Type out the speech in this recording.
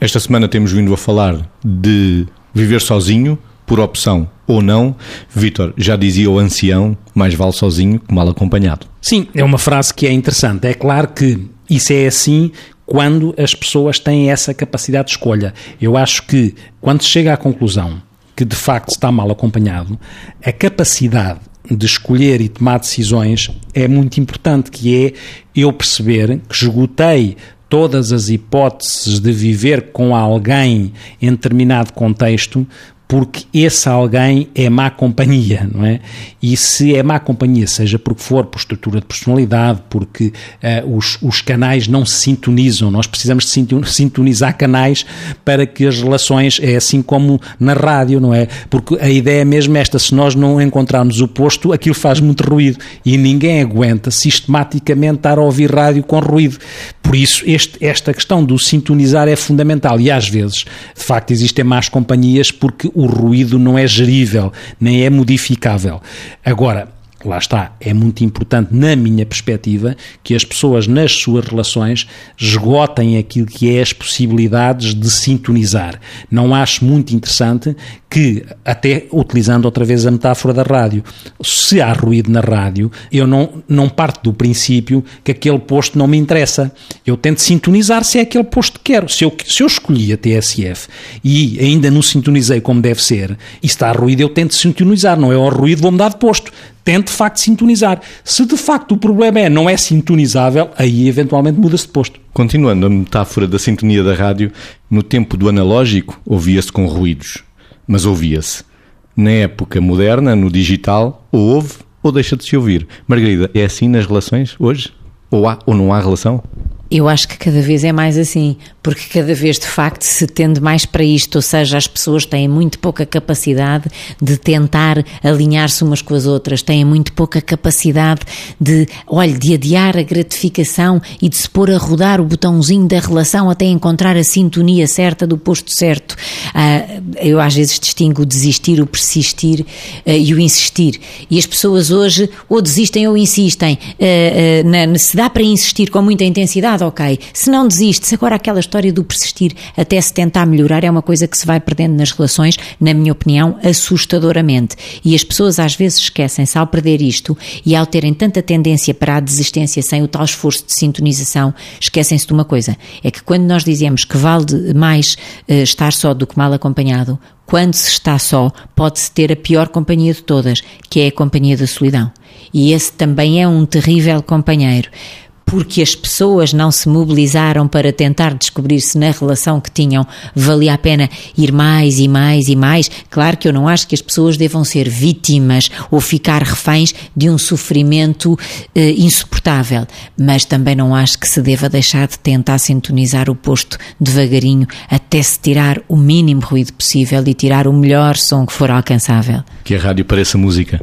Esta semana temos vindo a falar de viver sozinho, por opção ou não. Vítor, já dizia o ancião, mais vale sozinho que mal acompanhado. Sim, é uma frase que é interessante. É claro que isso é assim quando as pessoas têm essa capacidade de escolha. Eu acho que quando se chega à conclusão que de facto está mal acompanhado, a capacidade de escolher e tomar decisões é muito importante, que é eu perceber que esgotei todas as hipóteses de viver com alguém em determinado contexto, porque esse alguém é má companhia, não é? E se é má companhia, seja porque for, por estrutura de personalidade, porque uh, os, os canais não se sintonizam, nós precisamos de sintonizar canais para que as relações, é assim como na rádio, não é? Porque a ideia é mesmo esta, se nós não encontrarmos o posto, aquilo faz muito ruído e ninguém aguenta sistematicamente estar a ouvir rádio com ruído. Por isso, este, esta questão do sintonizar é fundamental e às vezes, de facto, existem más companhias porque o ruído não é gerível, nem é modificável. Agora, lá está, é muito importante, na minha perspectiva, que as pessoas nas suas relações esgotem aquilo que é as possibilidades de sintonizar. Não acho muito interessante que, até utilizando outra vez a metáfora da rádio, se há ruído na rádio, eu não, não parto do princípio que aquele posto não me interessa. Eu tento sintonizar se é aquele posto que quero. Se eu, se eu escolhi a TSF e ainda não sintonizei como deve ser, e está ruído, eu tento sintonizar, não é ao ruído, vou mudar de posto tente de facto sintonizar. Se de facto o problema é não é sintonizável, aí eventualmente muda-se de posto. Continuando a metáfora da sintonia da rádio, no tempo do analógico ouvia-se com ruídos, mas ouvia-se. Na época moderna, no digital, ou ouve ou deixa de se ouvir. Margarida, é assim nas relações hoje? Ou há ou não há relação? Eu acho que cada vez é mais assim, porque cada vez de facto se tende mais para isto, ou seja, as pessoas têm muito pouca capacidade de tentar alinhar-se umas com as outras, têm muito pouca capacidade de, olha, de adiar a gratificação e de se pôr a rodar o botãozinho da relação até encontrar a sintonia certa do posto certo. Uh, eu às vezes distingo o desistir, o persistir uh, e o insistir. E as pessoas hoje ou desistem ou insistem. Na, se dá para insistir com muita intensidade, ok. Se não desistes, agora aquela história do persistir até se tentar melhorar é uma coisa que se vai perdendo nas relações, na minha opinião, assustadoramente. E as pessoas às vezes esquecem-se ao perder isto e ao terem tanta tendência para a desistência sem o tal esforço de sintonização, esquecem-se de uma coisa: é que quando nós dizemos que vale mais uh, estar só do que mal acompanhado, quando se está só, pode-se ter a pior companhia de todas, que é a companhia da solidão. E esse também é um terrível companheiro porque as pessoas não se mobilizaram para tentar descobrir se na relação que tinham valia a pena ir mais e mais e mais. Claro que eu não acho que as pessoas devam ser vítimas ou ficar reféns de um sofrimento eh, insuportável, mas também não acho que se deva deixar de tentar sintonizar o posto devagarinho até se tirar o mínimo ruído possível e tirar o melhor som que for alcançável. Que a rádio pareça música.